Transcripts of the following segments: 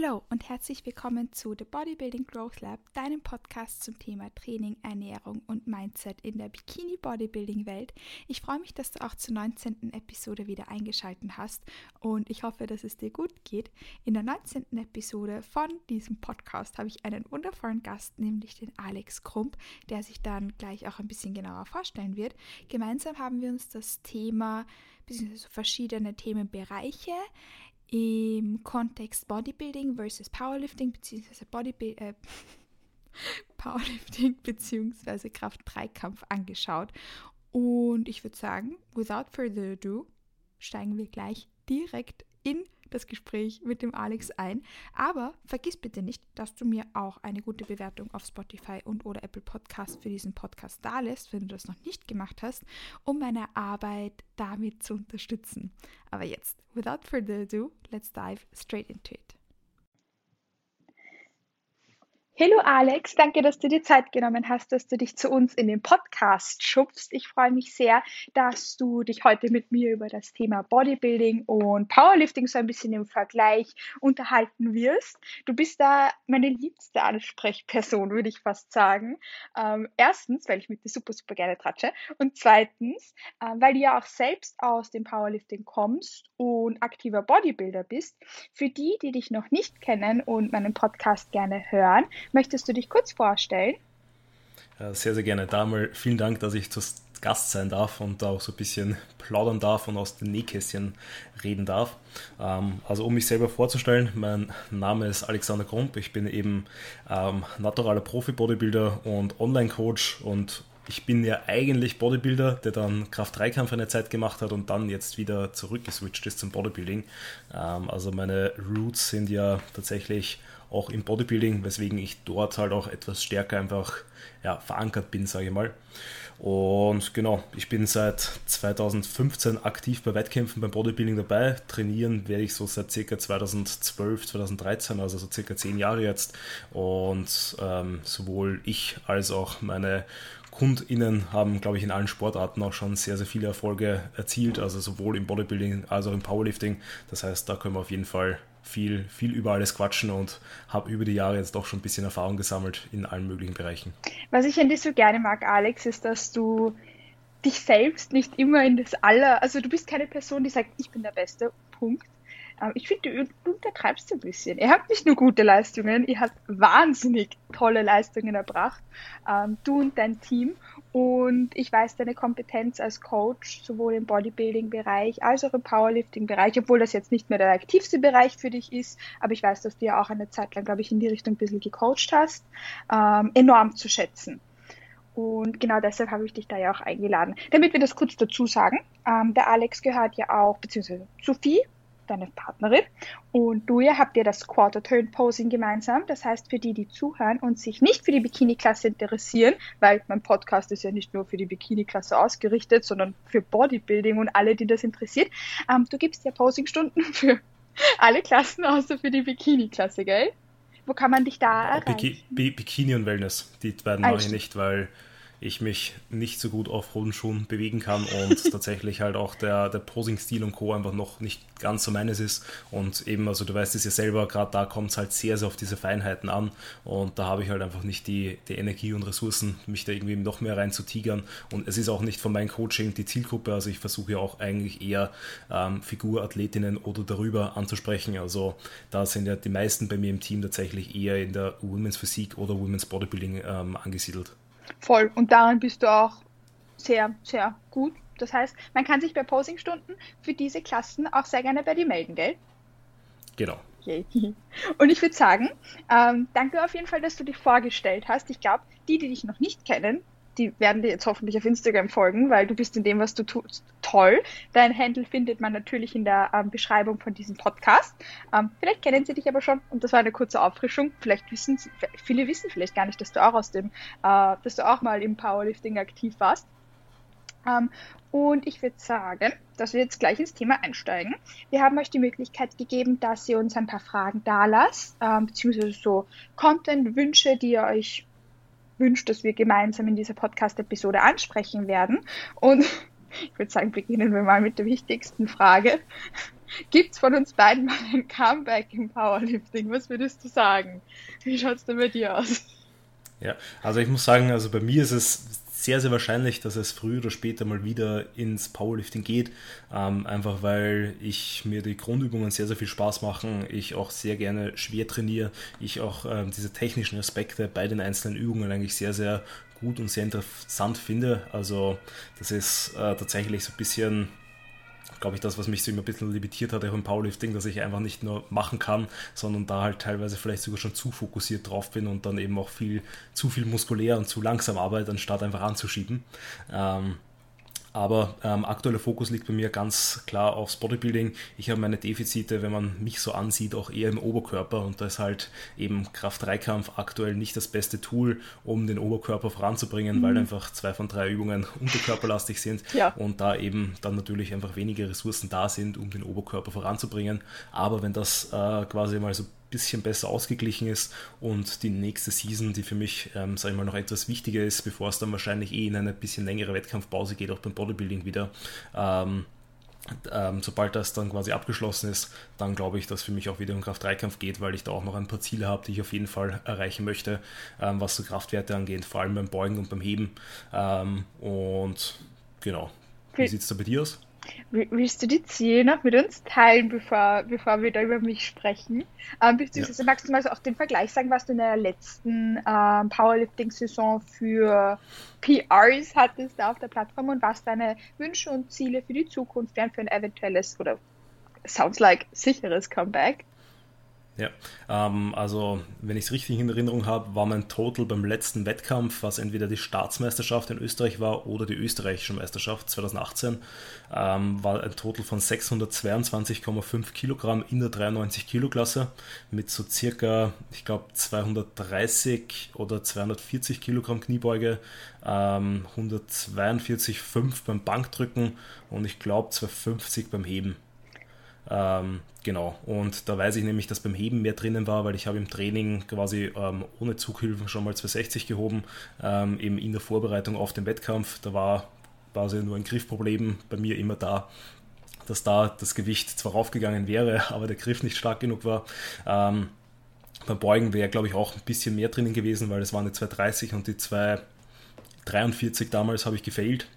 Hallo und herzlich willkommen zu The Bodybuilding Growth Lab, deinem Podcast zum Thema Training, Ernährung und Mindset in der Bikini Bodybuilding Welt. Ich freue mich, dass du auch zur 19. Episode wieder eingeschaltet hast und ich hoffe, dass es dir gut geht. In der 19. Episode von diesem Podcast habe ich einen wundervollen Gast, nämlich den Alex Krump, der sich dann gleich auch ein bisschen genauer vorstellen wird. Gemeinsam haben wir uns das Thema bzw. verschiedene Themenbereiche im Kontext Bodybuilding versus Powerlifting bzw. Bodybuilding. Äh, Powerlifting bzw. Kraft-3-Kampf angeschaut. Und ich würde sagen, without further ado, steigen wir gleich direkt in das Gespräch mit dem Alex ein. Aber vergiss bitte nicht, dass du mir auch eine gute Bewertung auf Spotify und oder Apple Podcast für diesen Podcast da lässt, wenn du das noch nicht gemacht hast, um meine Arbeit damit zu unterstützen. Aber jetzt, without further ado, let's dive straight into it. Hallo Alex, danke, dass du dir Zeit genommen hast, dass du dich zu uns in den Podcast schubst. Ich freue mich sehr, dass du dich heute mit mir über das Thema Bodybuilding und Powerlifting so ein bisschen im Vergleich unterhalten wirst. Du bist da meine liebste Ansprechperson, würde ich fast sagen. Ähm, erstens, weil ich mit dir super, super gerne tratsche und zweitens, äh, weil du ja auch selbst aus dem Powerlifting kommst und aktiver Bodybuilder bist. Für die, die dich noch nicht kennen und meinen Podcast gerne hören, Möchtest du dich kurz vorstellen? Sehr, sehr gerne. Da mal vielen Dank, dass ich zu Gast sein darf und da auch so ein bisschen plaudern darf und aus den Nähkästchen reden darf. Ähm, also um mich selber vorzustellen, mein Name ist Alexander Krump, ich bin eben ähm, naturaler Profi-Bodybuilder und Online-Coach und ich bin ja eigentlich Bodybuilder, der dann Kraft-3-Kampf eine Zeit gemacht hat und dann jetzt wieder zurückgeswitcht ist zum Bodybuilding. Ähm, also meine Roots sind ja tatsächlich auch im Bodybuilding, weswegen ich dort halt auch etwas stärker einfach ja, verankert bin, sage ich mal. Und genau, ich bin seit 2015 aktiv bei Wettkämpfen beim Bodybuilding dabei. Trainieren werde ich so seit circa 2012, 2013, also so circa zehn Jahre jetzt. Und ähm, sowohl ich als auch meine KundInnen haben, glaube ich, in allen Sportarten auch schon sehr, sehr viele Erfolge erzielt, also sowohl im Bodybuilding als auch im Powerlifting. Das heißt, da können wir auf jeden Fall viel, viel über alles quatschen und habe über die Jahre jetzt doch schon ein bisschen Erfahrung gesammelt in allen möglichen Bereichen. Was ich an dir so gerne mag, Alex, ist, dass du dich selbst nicht immer in das Aller, also du bist keine Person, die sagt, ich bin der Beste, Punkt, ähm, ich finde, du untertreibst ein bisschen. Ihr habt nicht nur gute Leistungen, ihr habt wahnsinnig tolle Leistungen erbracht, ähm, du und dein Team. Und ich weiß deine Kompetenz als Coach, sowohl im Bodybuilding-Bereich als auch im Powerlifting-Bereich, obwohl das jetzt nicht mehr der aktivste Bereich für dich ist. Aber ich weiß, dass du ja auch eine Zeit lang, glaube ich, in die Richtung ein bisschen gecoacht hast, ähm, enorm zu schätzen. Und genau deshalb habe ich dich da ja auch eingeladen. Damit wir das kurz dazu sagen, ähm, der Alex gehört ja auch, beziehungsweise Sophie deine Partnerin. Und du ja habt ihr das Quarter Turn Posing gemeinsam. Das heißt, für die, die zuhören und sich nicht für die Bikini-Klasse interessieren, weil mein Podcast ist ja nicht nur für die Bikini-Klasse ausgerichtet, sondern für Bodybuilding und alle, die das interessiert. Ähm, du gibst ja Posing-Stunden für alle Klassen außer für die Bikini-Klasse, gell? Wo kann man dich da erreichen? Bikini und Wellness, die beiden mache ich nicht, weil ich mich nicht so gut auf hohen Schuhen bewegen kann und tatsächlich halt auch der, der Posing-Stil und Co. einfach noch nicht ganz so meines ist. Und eben, also du weißt es ja selber, gerade da kommt es halt sehr, sehr auf diese Feinheiten an und da habe ich halt einfach nicht die, die Energie und Ressourcen, mich da irgendwie noch mehr rein zu tigern. Und es ist auch nicht von meinem Coaching die Zielgruppe, also ich versuche ja auch eigentlich eher ähm, Figurathletinnen oder darüber anzusprechen. Also da sind ja die meisten bei mir im Team tatsächlich eher in der Women's Physik oder Women's Bodybuilding ähm, angesiedelt. Voll. Und daran bist du auch sehr, sehr gut. Das heißt, man kann sich bei Posingstunden für diese Klassen auch sehr gerne bei dir melden, gell? Genau. Okay. Und ich würde sagen, ähm, danke auf jeden Fall, dass du dich vorgestellt hast. Ich glaube, die, die dich noch nicht kennen, die werden dir jetzt hoffentlich auf Instagram folgen, weil du bist in dem, was du tust, toll. Dein Handle findet man natürlich in der ähm, Beschreibung von diesem Podcast. Ähm, vielleicht kennen sie dich aber schon und das war eine kurze Auffrischung. Vielleicht wissen sie, viele wissen vielleicht gar nicht, dass du auch aus dem, äh, dass du auch mal im Powerlifting aktiv warst. Ähm, und ich würde sagen, dass wir jetzt gleich ins Thema einsteigen. Wir haben euch die Möglichkeit gegeben, dass ihr uns ein paar Fragen da lasst, ähm, beziehungsweise so Content, Wünsche, die ihr euch wünscht, dass wir gemeinsam in dieser Podcast-Episode ansprechen werden. Und ich würde sagen, beginnen wir mal mit der wichtigsten Frage. Gibt es von uns beiden mal ein Comeback im Powerlifting? Was würdest du sagen? Wie schaut es denn bei dir aus? Ja, also ich muss sagen, also bei mir ist es sehr, sehr wahrscheinlich, dass es früher oder später mal wieder ins Powerlifting geht. Ähm, einfach weil ich mir die Grundübungen sehr, sehr viel Spaß machen. Ich auch sehr gerne schwer trainiere. Ich auch ähm, diese technischen Aspekte bei den einzelnen Übungen eigentlich sehr, sehr gut und sehr interessant finde. Also das ist äh, tatsächlich so ein bisschen glaube ich, das, was mich so immer ein bisschen limitiert hat, auch im Powerlifting, dass ich einfach nicht nur machen kann, sondern da halt teilweise vielleicht sogar schon zu fokussiert drauf bin und dann eben auch viel, zu viel muskulär und zu langsam arbeite, anstatt einfach anzuschieben. Ähm, aber ähm, aktueller Fokus liegt bei mir ganz klar aufs Bodybuilding. Ich habe meine Defizite, wenn man mich so ansieht, auch eher im Oberkörper und da ist halt eben Kraft-3-Kampf aktuell nicht das beste Tool, um den Oberkörper voranzubringen, mhm. weil einfach zwei von drei Übungen unterkörperlastig sind ja. und da eben dann natürlich einfach weniger Ressourcen da sind, um den Oberkörper voranzubringen. Aber wenn das äh, quasi mal so bisschen besser ausgeglichen ist und die nächste Season, die für mich, ähm, sage ich mal, noch etwas wichtiger ist, bevor es dann wahrscheinlich eh in eine bisschen längere Wettkampfpause geht, auch beim Bodybuilding wieder. Ähm, ähm, sobald das dann quasi abgeschlossen ist, dann glaube ich, dass für mich auch wieder um Kraft-3-Kampf geht, weil ich da auch noch ein paar Ziele habe, die ich auf jeden Fall erreichen möchte, ähm, was so Kraftwerte angeht, vor allem beim Beugen und beim Heben. Ähm, und genau. Wie sieht es da bei dir aus? Willst du die Ziele noch mit uns teilen, bevor, bevor wir da über mich sprechen? Ähm, beziehungsweise ja. magst du mal so auch den Vergleich sagen, was du in der letzten ähm, Powerlifting-Saison für PRs hattest da auf der Plattform und was deine Wünsche und Ziele für die Zukunft wären für ein eventuelles oder sounds like sicheres Comeback? Ja, ähm, also wenn ich es richtig in Erinnerung habe, war mein Total beim letzten Wettkampf, was entweder die Staatsmeisterschaft in Österreich war oder die österreichische Meisterschaft 2018, ähm, war ein Total von 622,5 Kilogramm in der 93 Kilo Klasse mit so circa, ich glaube 230 oder 240 Kilogramm Kniebeuge, ähm, 142,5 beim Bankdrücken und ich glaube 250 beim Heben. Ähm, genau, und da weiß ich nämlich, dass beim Heben mehr drinnen war, weil ich habe im Training quasi ähm, ohne Zughilfen schon mal 260 gehoben, ähm, eben in der Vorbereitung auf den Wettkampf. Da war quasi nur ein Griffproblem bei mir immer da, dass da das Gewicht zwar raufgegangen wäre, aber der Griff nicht stark genug war. Ähm, beim Beugen wäre, glaube ich, auch ein bisschen mehr drinnen gewesen, weil es waren die 230 und die 243 damals habe ich gefailt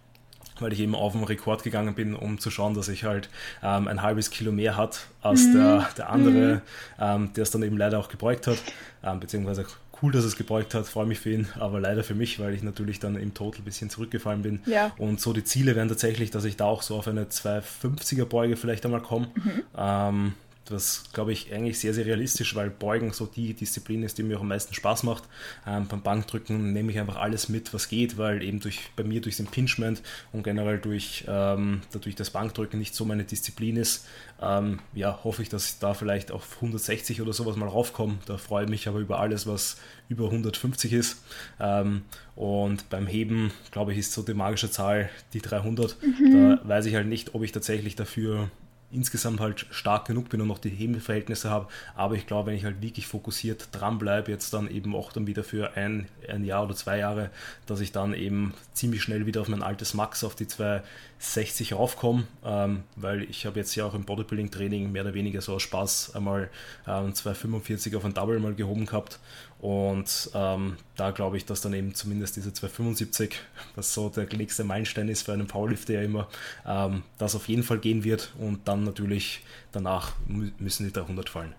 weil ich eben auf den Rekord gegangen bin, um zu schauen, dass ich halt ähm, ein halbes Kilo mehr hat als mhm. der, der andere, mhm. ähm, der es dann eben leider auch gebeugt hat, ähm, beziehungsweise cool, dass es gebeugt hat, freue mich für ihn, aber leider für mich, weil ich natürlich dann im Total ein bisschen zurückgefallen bin. Ja. Und so die Ziele wären tatsächlich, dass ich da auch so auf eine 250er Beuge vielleicht einmal komme. Mhm. Das glaube ich eigentlich sehr, sehr realistisch, weil Beugen so die Disziplin ist, die mir auch am meisten Spaß macht. Ähm, beim Bankdrücken nehme ich einfach alles mit, was geht, weil eben durch, bei mir durchs Impingement und generell durch, ähm, dadurch das Bankdrücken nicht so meine Disziplin ist. Ähm, ja, hoffe ich, dass ich da vielleicht auf 160 oder sowas mal raufkomme. Da freue ich mich aber über alles, was über 150 ist. Ähm, und beim Heben, glaube ich, ist so die magische Zahl die 300. Mhm. Da weiß ich halt nicht, ob ich tatsächlich dafür insgesamt halt stark genug bin und noch die Hebelverhältnisse habe. Aber ich glaube, wenn ich halt wirklich fokussiert dranbleibe, jetzt dann eben auch dann wieder für ein, ein Jahr oder zwei Jahre, dass ich dann eben ziemlich schnell wieder auf mein altes Max, auf die 260 raufkomme, ähm, weil ich habe jetzt ja auch im Bodybuilding-Training mehr oder weniger so aus Spaß einmal ähm, 245 auf ein Double mal gehoben gehabt und ähm, da glaube ich, dass dann eben zumindest diese 275, was so der nächste Meilenstein ist für einen Powerlifter ja immer, ähm, das auf jeden Fall gehen wird und dann natürlich danach müssen die 300 fallen.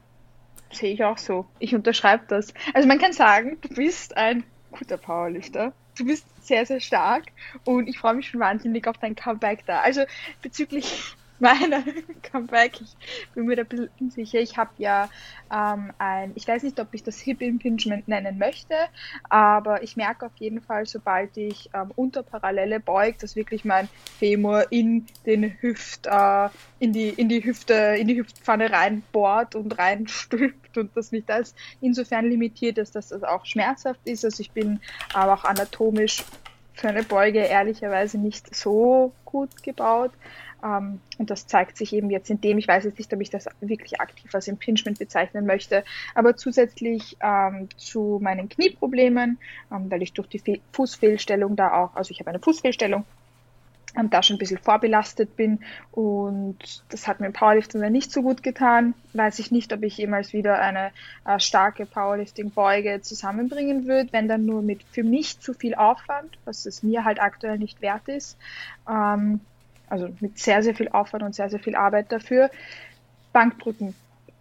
Sehe ich auch so. Ich unterschreibe das. Also man kann sagen, du bist ein guter Powerlifter. Du bist sehr, sehr stark und ich freue mich schon wahnsinnig auf dein Comeback da. Also bezüglich meiner Comeback. Ich bin mir da ein bisschen unsicher. Ich habe ja ähm, ein, ich weiß nicht, ob ich das Hip Impingement nennen möchte, aber ich merke auf jeden Fall, sobald ich ähm, unter Parallele beugt, dass wirklich mein Femur in den Hüft, äh, in die, in die Hüfte, in die Hüftpfanne reinbohrt und reinstülpt und das nicht als insofern limitiert ist, dass das auch schmerzhaft ist. Also ich bin aber auch anatomisch für eine Beuge ehrlicherweise nicht so gut gebaut. Ähm, und das zeigt sich eben jetzt in dem, ich weiß jetzt nicht, ob ich das wirklich aktiv als Impingement bezeichnen möchte, aber zusätzlich ähm, zu meinen Knieproblemen, ähm, weil ich durch die Fe Fußfehlstellung da auch, also ich habe eine Fußfehlstellung, da schon ein bisschen vorbelastet bin und das hat mir im Powerlifting dann nicht so gut getan. Weiß ich nicht, ob ich jemals wieder eine äh, starke Powerlifting-Beuge zusammenbringen würde, wenn dann nur mit für mich zu viel Aufwand, was es mir halt aktuell nicht wert ist. Ähm, also mit sehr, sehr viel Aufwand und sehr, sehr viel Arbeit dafür. Bankdrücken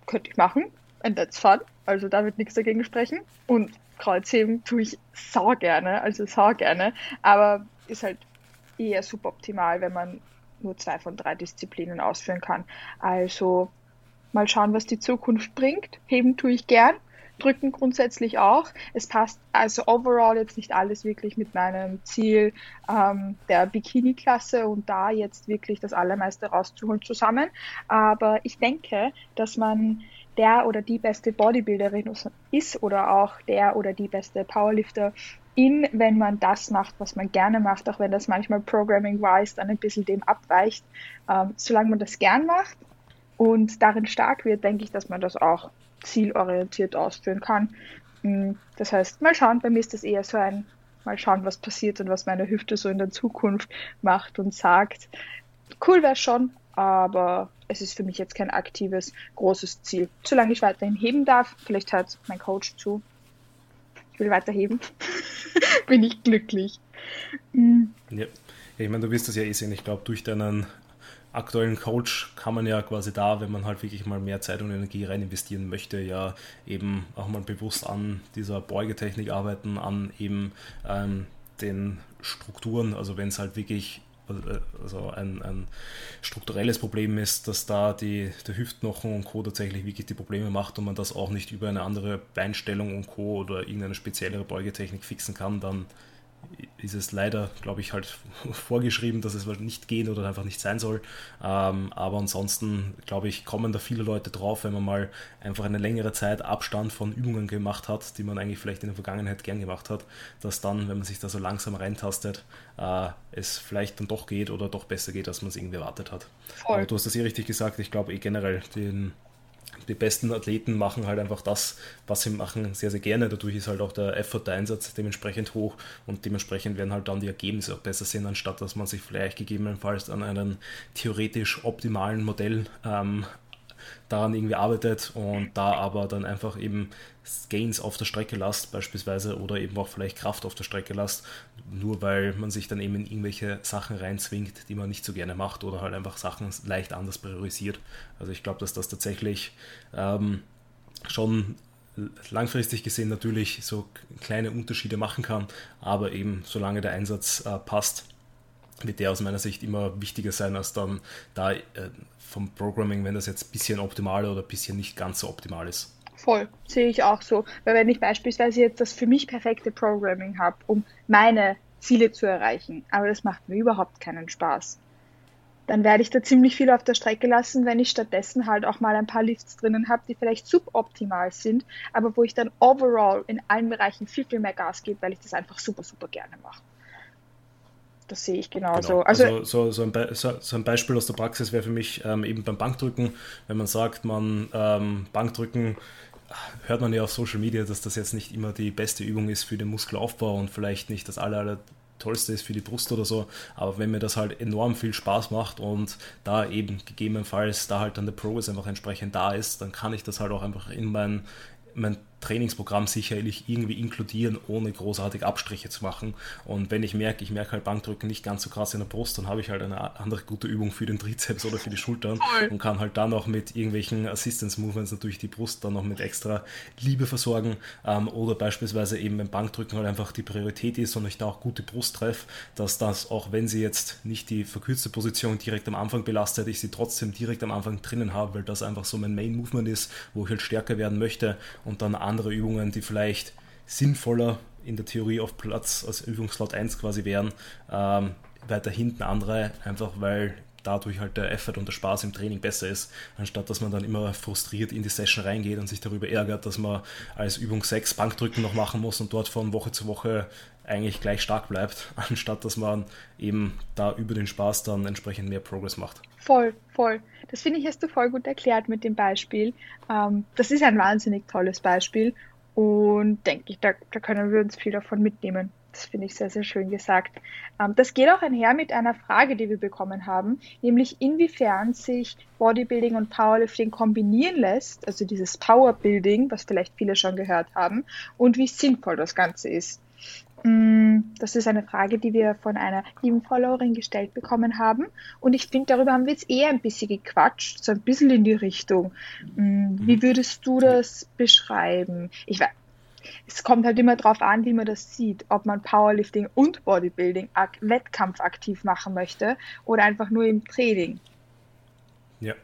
könnte ich machen, and that's fun. Also da wird nichts dagegen sprechen. Und Kreuzheben tue ich sau gerne, also sau gerne, aber ist halt eher suboptimal, wenn man nur zwei von drei Disziplinen ausführen kann. Also mal schauen, was die Zukunft bringt. Heben tue ich gern, drücken grundsätzlich auch. Es passt also overall jetzt nicht alles wirklich mit meinem Ziel ähm, der Bikini-Klasse und da jetzt wirklich das Allermeiste rauszuholen zusammen. Aber ich denke, dass man der oder die beste Bodybuilderin ist oder auch der oder die beste Powerlifter in, wenn man das macht, was man gerne macht, auch wenn das manchmal programming-wise dann ein bisschen dem abweicht. Ähm, solange man das gern macht und darin stark wird, denke ich, dass man das auch zielorientiert ausführen kann. Mm, das heißt, mal schauen, bei mir ist das eher so ein, mal schauen, was passiert und was meine Hüfte so in der Zukunft macht und sagt. Cool wäre schon, aber es ist für mich jetzt kein aktives, großes Ziel. Solange ich weiterhin heben darf, vielleicht hört mein Coach zu, ich will weiterheben, bin ich glücklich. Ja. ja, ich meine, du wirst das ja eh sehen. Ich glaube, durch deinen aktuellen Coach kann man ja quasi da, wenn man halt wirklich mal mehr Zeit und Energie rein investieren möchte, ja eben auch mal bewusst an dieser Beugetechnik arbeiten, an eben ähm, den Strukturen, also wenn es halt wirklich also ein, ein, strukturelles Problem ist, dass da die, der Hüftknochen und Co. tatsächlich wirklich die Probleme macht und man das auch nicht über eine andere Beinstellung und Co. oder irgendeine speziellere Beugetechnik fixen kann, dann ist es leider, glaube ich, halt vorgeschrieben, dass es nicht gehen oder einfach nicht sein soll. Ähm, aber ansonsten, glaube ich, kommen da viele Leute drauf, wenn man mal einfach eine längere Zeit Abstand von Übungen gemacht hat, die man eigentlich vielleicht in der Vergangenheit gern gemacht hat, dass dann, wenn man sich da so langsam reintastet, äh, es vielleicht dann doch geht oder doch besser geht, als man es irgendwie erwartet hat. Voll. Aber du hast das eh richtig gesagt, ich glaube eh generell den die besten Athleten machen halt einfach das, was sie machen, sehr, sehr gerne. Dadurch ist halt auch der Effort, der Einsatz dementsprechend hoch und dementsprechend werden halt dann die Ergebnisse auch besser sehen, anstatt dass man sich vielleicht gegebenenfalls an einem theoretisch optimalen Modell ähm, daran irgendwie arbeitet und da aber dann einfach eben Gains auf der Strecke lasst beispielsweise oder eben auch vielleicht Kraft auf der Strecke lasst, nur weil man sich dann eben in irgendwelche Sachen reinzwingt, die man nicht so gerne macht oder halt einfach Sachen leicht anders priorisiert. Also ich glaube, dass das tatsächlich ähm, schon langfristig gesehen natürlich so kleine Unterschiede machen kann, aber eben solange der Einsatz äh, passt, wird der aus meiner Sicht immer wichtiger sein, als dann da äh, vom Programming, wenn das jetzt ein bisschen optimal oder ein bisschen nicht ganz so optimal ist. Voll, sehe ich auch so. Weil wenn ich beispielsweise jetzt das für mich perfekte Programming habe, um meine Ziele zu erreichen, aber das macht mir überhaupt keinen Spaß, dann werde ich da ziemlich viel auf der Strecke lassen, wenn ich stattdessen halt auch mal ein paar Lifts drinnen habe, die vielleicht suboptimal sind, aber wo ich dann overall in allen Bereichen viel, viel mehr Gas gebe, weil ich das einfach super, super gerne mache. Das sehe ich genauso. Genau. Also, also so, so, ein so, so, ein Beispiel aus der Praxis wäre für mich ähm, eben beim Bankdrücken, wenn man sagt, man ähm, Bankdrücken hört man ja auf Social Media, dass das jetzt nicht immer die beste Übung ist für den Muskelaufbau und vielleicht nicht das aller, aller Tollste ist für die Brust oder so. Aber wenn mir das halt enorm viel Spaß macht und da eben gegebenenfalls da halt dann der Progress einfach entsprechend da ist, dann kann ich das halt auch einfach in mein, mein Trainingsprogramm sicherlich irgendwie inkludieren, ohne großartig Abstriche zu machen. Und wenn ich merke, ich merke halt Bankdrücken nicht ganz so krass in der Brust, dann habe ich halt eine andere gute Übung für den Trizeps oder für die Schultern und kann halt dann auch mit irgendwelchen Assistance Movements natürlich die Brust dann noch mit extra Liebe versorgen. Ähm, oder beispielsweise eben beim Bankdrücken halt einfach die Priorität ist und ich da auch gute Brust treffe, dass das, auch wenn sie jetzt nicht die verkürzte Position direkt am Anfang belastet, ich sie trotzdem direkt am Anfang drinnen habe, weil das einfach so mein Main Movement ist, wo ich halt stärker werden möchte und dann andere Übungen, die vielleicht sinnvoller in der Theorie auf Platz als Übungslot 1 quasi wären, ähm, weiter hinten andere, einfach weil dadurch halt der Effort und der Spaß im Training besser ist, anstatt dass man dann immer frustriert in die Session reingeht und sich darüber ärgert, dass man als Übung 6 Bankdrücken noch machen muss und dort von Woche zu Woche eigentlich gleich stark bleibt, anstatt dass man eben da über den Spaß dann entsprechend mehr Progress macht. Voll, voll. Das finde ich, hast du voll gut erklärt mit dem Beispiel. Ähm, das ist ein wahnsinnig tolles Beispiel und denke ich, da, da können wir uns viel davon mitnehmen. Das finde ich sehr, sehr schön gesagt. Ähm, das geht auch einher mit einer Frage, die wir bekommen haben, nämlich inwiefern sich Bodybuilding und Powerlifting kombinieren lässt, also dieses Powerbuilding, was vielleicht viele schon gehört haben, und wie sinnvoll das Ganze ist. Mm, das ist eine Frage, die wir von einer lieben Followerin gestellt bekommen haben. Und ich finde, darüber haben wir jetzt eher ein bisschen gequatscht, so ein bisschen in die Richtung. Mm, wie mhm. würdest du das beschreiben? Ich weiß, es kommt halt immer darauf an, wie man das sieht, ob man Powerlifting und Bodybuilding wettkampfaktiv machen möchte oder einfach nur im Training. Ja,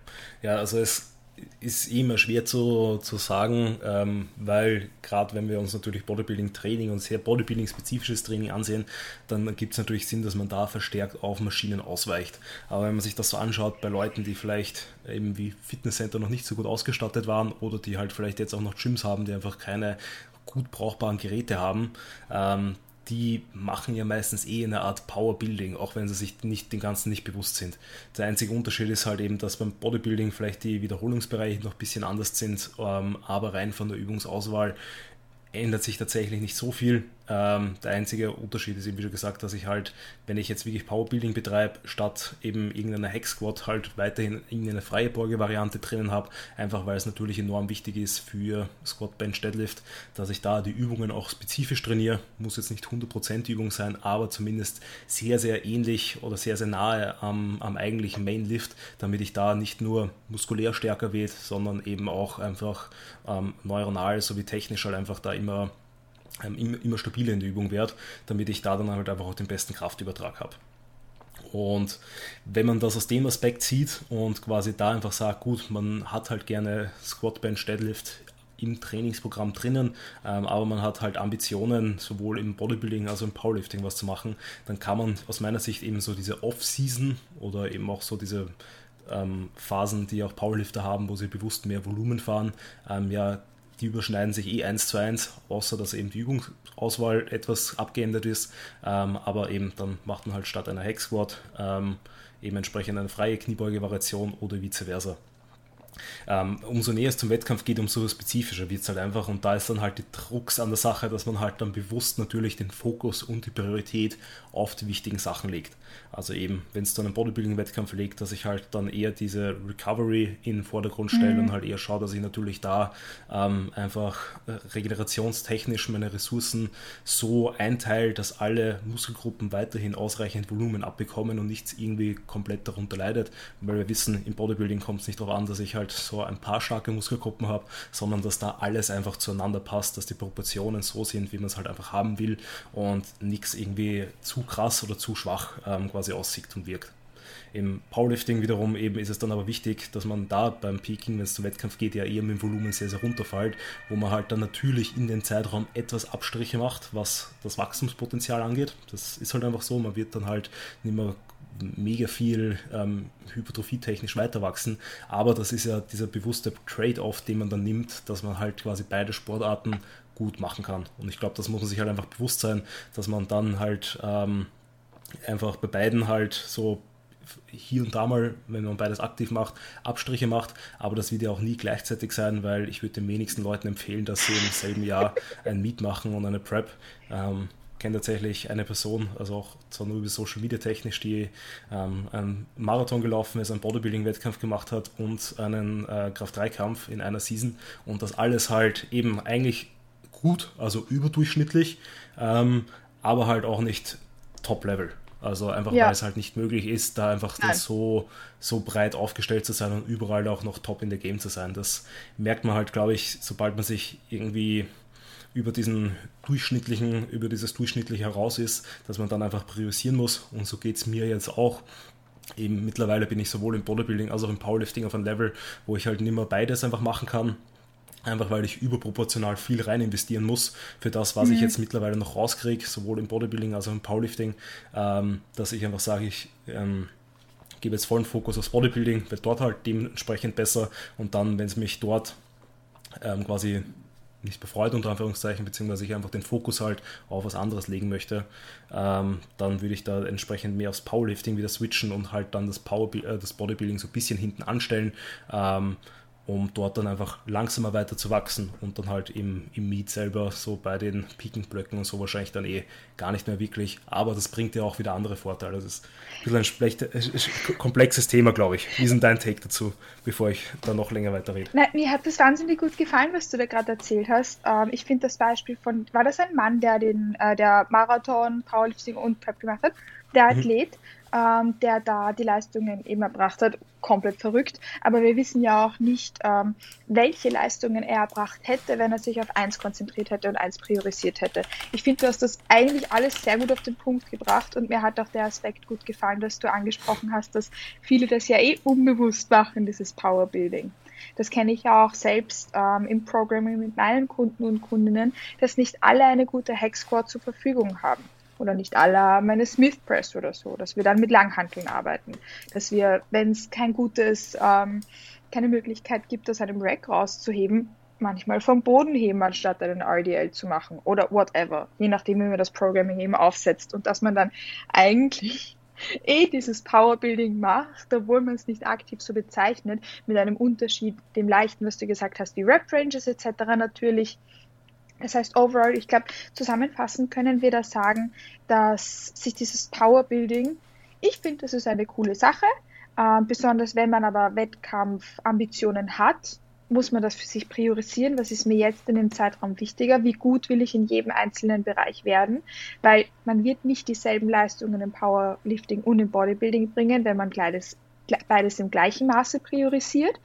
ja also es ist immer schwer zu, zu sagen, ähm, weil gerade wenn wir uns natürlich Bodybuilding-Training und sehr Bodybuilding-spezifisches Training ansehen, dann gibt es natürlich Sinn, dass man da verstärkt auf Maschinen ausweicht. Aber wenn man sich das so anschaut bei Leuten, die vielleicht eben wie Fitnesscenter noch nicht so gut ausgestattet waren oder die halt vielleicht jetzt auch noch Gyms haben, die einfach keine gut brauchbaren Geräte haben, ähm, die machen ja meistens eh eine Art Powerbuilding, auch wenn sie sich nicht den ganzen nicht bewusst sind. Der einzige Unterschied ist halt eben, dass beim Bodybuilding vielleicht die Wiederholungsbereiche noch ein bisschen anders sind, ähm, aber rein von der Übungsauswahl ändert sich tatsächlich nicht so viel. Ähm, der einzige Unterschied ist eben, wie schon gesagt, dass ich halt, wenn ich jetzt wirklich Powerbuilding betreibe, statt eben irgendeiner Hex Squad halt weiterhin irgendeine freie Beuge-Variante drinnen habe, einfach weil es natürlich enorm wichtig ist für Squat, Bench, Deadlift, dass ich da die Übungen auch spezifisch trainiere. Muss jetzt nicht 100% Übung sein, aber zumindest sehr, sehr ähnlich oder sehr, sehr nahe am, am eigentlichen Main Lift, damit ich da nicht nur muskulär stärker wird, sondern eben auch einfach ähm, neuronal sowie technisch halt einfach da immer ähm, immer stabiler in der Übung werde, damit ich da dann halt einfach auch den besten Kraftübertrag habe. Und wenn man das aus dem Aspekt sieht und quasi da einfach sagt, gut, man hat halt gerne Squat, Bench, Deadlift im Trainingsprogramm drinnen, ähm, aber man hat halt Ambitionen, sowohl im Bodybuilding als auch im Powerlifting was zu machen, dann kann man aus meiner Sicht eben so diese Off-Season oder eben auch so diese ähm, Phasen, die auch Powerlifter haben, wo sie bewusst mehr Volumen fahren, ja die überschneiden sich eh eins zu eins, außer dass eben die Übungsauswahl etwas abgeändert ist. Ähm, aber eben dann macht man halt statt einer Hex Squat ähm, eben entsprechend eine freie Kniebeuge-Variation oder vice versa. Ähm, umso näher es zum Wettkampf geht, umso spezifischer wird es halt einfach. Und da ist dann halt die Drucks an der Sache, dass man halt dann bewusst natürlich den Fokus und die Priorität auf die wichtigen Sachen legt. Also eben, wenn es dann einen Bodybuilding-Wettkampf legt, dass ich halt dann eher diese Recovery in den Vordergrund stelle mhm. und halt eher schaue, dass ich natürlich da ähm, einfach äh, regenerationstechnisch meine Ressourcen so einteile, dass alle Muskelgruppen weiterhin ausreichend Volumen abbekommen und nichts irgendwie komplett darunter leidet. Weil wir wissen, im Bodybuilding kommt es nicht darauf an, dass ich halt so ein paar starke Muskelgruppen habe, sondern dass da alles einfach zueinander passt, dass die Proportionen so sind, wie man es halt einfach haben will und nichts irgendwie zu krass oder zu schwach ähm, quasi aussieht und wirkt. Im Powerlifting wiederum eben ist es dann aber wichtig, dass man da beim Peaking, wenn es zum Wettkampf geht, ja eher mit dem Volumen sehr, sehr runterfällt, wo man halt dann natürlich in den Zeitraum etwas Abstriche macht, was das Wachstumspotenzial angeht. Das ist halt einfach so, man wird dann halt nicht mehr mega viel ähm, hypertrophietechnisch weiter wachsen, aber das ist ja dieser bewusste Trade-off, den man dann nimmt, dass man halt quasi beide Sportarten gut machen kann. Und ich glaube, das muss man sich halt einfach bewusst sein, dass man dann halt ähm, einfach bei beiden halt so hier und da mal, wenn man beides aktiv macht, Abstriche macht, aber das wird ja auch nie gleichzeitig sein, weil ich würde den wenigsten Leuten empfehlen, dass sie im selben Jahr ein Meet machen und eine Prep. Ähm, kenne tatsächlich eine Person, also auch zwar nur über Social Media technisch, die ähm, einen Marathon gelaufen ist, einen Bodybuilding-Wettkampf gemacht hat und einen äh, Kraft-3-Kampf in einer Season und das alles halt eben eigentlich gut, also überdurchschnittlich, ähm, aber halt auch nicht Top-Level. Also einfach, ja. weil es halt nicht möglich ist, da einfach so, so breit aufgestellt zu sein und überall auch noch top in der Game zu sein. Das merkt man halt, glaube ich, sobald man sich irgendwie über diesen durchschnittlichen, über dieses durchschnittliche heraus ist, dass man dann einfach priorisieren muss. Und so geht es mir jetzt auch. Eben mittlerweile bin ich sowohl im Bodybuilding als auch im Powerlifting auf einem Level, wo ich halt nicht mehr beides einfach machen kann einfach weil ich überproportional viel rein investieren muss für das, was mhm. ich jetzt mittlerweile noch rauskriege, sowohl im Bodybuilding als auch im Powerlifting, ähm, dass ich einfach sage, ich ähm, gebe jetzt vollen Fokus aufs Bodybuilding, wird dort halt dementsprechend besser und dann, wenn es mich dort ähm, quasi nicht befreut, unter Anführungszeichen, beziehungsweise ich einfach den Fokus halt auf was anderes legen möchte, ähm, dann würde ich da entsprechend mehr aufs Powerlifting wieder switchen und halt dann das, Power, äh, das Bodybuilding so ein bisschen hinten anstellen. Ähm, um dort dann einfach langsamer weiter zu wachsen und dann halt im, im Meet selber so bei den Peaking-Blöcken und so wahrscheinlich dann eh gar nicht mehr wirklich. Aber das bringt ja auch wieder andere Vorteile. Das ist ein bisschen ein schlechter, komplexes Thema, glaube ich. Wie ist denn dein Take dazu, bevor ich da noch länger weiter rede? Nein, mir hat das wahnsinnig gut gefallen, was du da gerade erzählt hast. Ähm, ich finde das Beispiel von, war das ein Mann, der den, äh, der Marathon, Powerlifting und Prep gemacht hat? Der mhm. Athlet, mhm ähm, der da die Leistungen eben erbracht hat. Komplett verrückt. Aber wir wissen ja auch nicht, ähm, welche Leistungen er erbracht hätte, wenn er sich auf eins konzentriert hätte und eins priorisiert hätte. Ich finde, du hast das eigentlich alles sehr gut auf den Punkt gebracht und mir hat auch der Aspekt gut gefallen, dass du angesprochen hast, dass viele das ja eh unbewusst machen, dieses Powerbuilding. Das kenne ich ja auch selbst ähm, im Programming mit meinen Kunden und Kundinnen, dass nicht alle eine gute Hack Squad zur Verfügung haben oder nicht alle haben eine Smith Press oder so, dass wir dann mit Langhanteln arbeiten, dass wir, wenn es kein gutes, ähm, keine Möglichkeit gibt, aus einem Rack rauszuheben, manchmal vom Boden heben, anstatt einen RDL zu machen oder whatever, je nachdem, wie man das Programming eben aufsetzt und dass man dann eigentlich eh dieses Powerbuilding macht, obwohl man es nicht aktiv so bezeichnet, mit einem Unterschied, dem leichten, was du gesagt hast, die Rep Ranges etc. natürlich das heißt, overall, ich glaube, zusammenfassend können wir da sagen, dass sich dieses Powerbuilding, ich finde, das ist eine coole Sache. Äh, besonders wenn man aber Wettkampfambitionen hat, muss man das für sich priorisieren. Was ist mir jetzt in dem Zeitraum wichtiger? Wie gut will ich in jedem einzelnen Bereich werden? Weil man wird nicht dieselben Leistungen im Powerlifting und im Bodybuilding bringen, wenn man beides, beides im gleichen Maße priorisiert.